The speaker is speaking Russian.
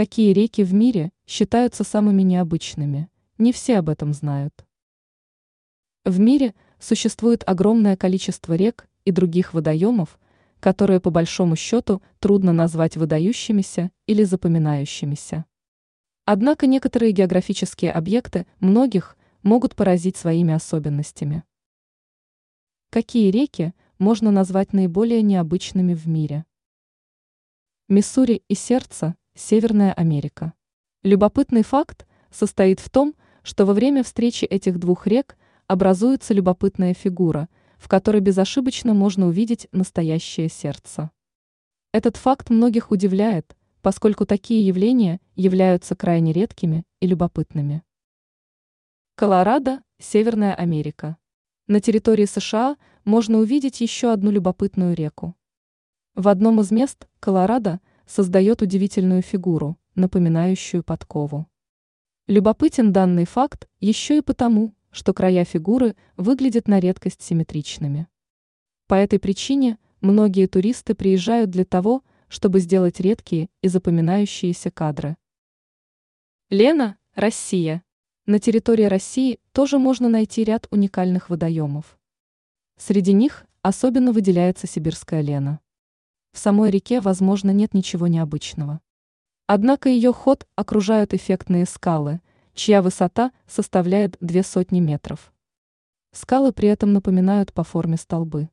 Какие реки в мире считаются самыми необычными? Не все об этом знают. В мире существует огромное количество рек и других водоемов, которые по большому счету трудно назвать выдающимися или запоминающимися. Однако некоторые географические объекты многих могут поразить своими особенностями. Какие реки можно назвать наиболее необычными в мире? Миссури и сердце, Северная Америка. Любопытный факт состоит в том, что во время встречи этих двух рек образуется любопытная фигура, в которой безошибочно можно увидеть настоящее сердце. Этот факт многих удивляет, поскольку такие явления являются крайне редкими и любопытными. Колорадо, Северная Америка. На территории США можно увидеть еще одну любопытную реку. В одном из мест Колорадо создает удивительную фигуру, напоминающую подкову. Любопытен данный факт еще и потому, что края фигуры выглядят на редкость симметричными. По этой причине многие туристы приезжают для того, чтобы сделать редкие и запоминающиеся кадры. Лена, Россия. На территории России тоже можно найти ряд уникальных водоемов. Среди них особенно выделяется сибирская лена. В самой реке, возможно, нет ничего необычного. Однако ее ход окружают эффектные скалы – чья высота составляет две сотни метров. Скалы при этом напоминают по форме столбы.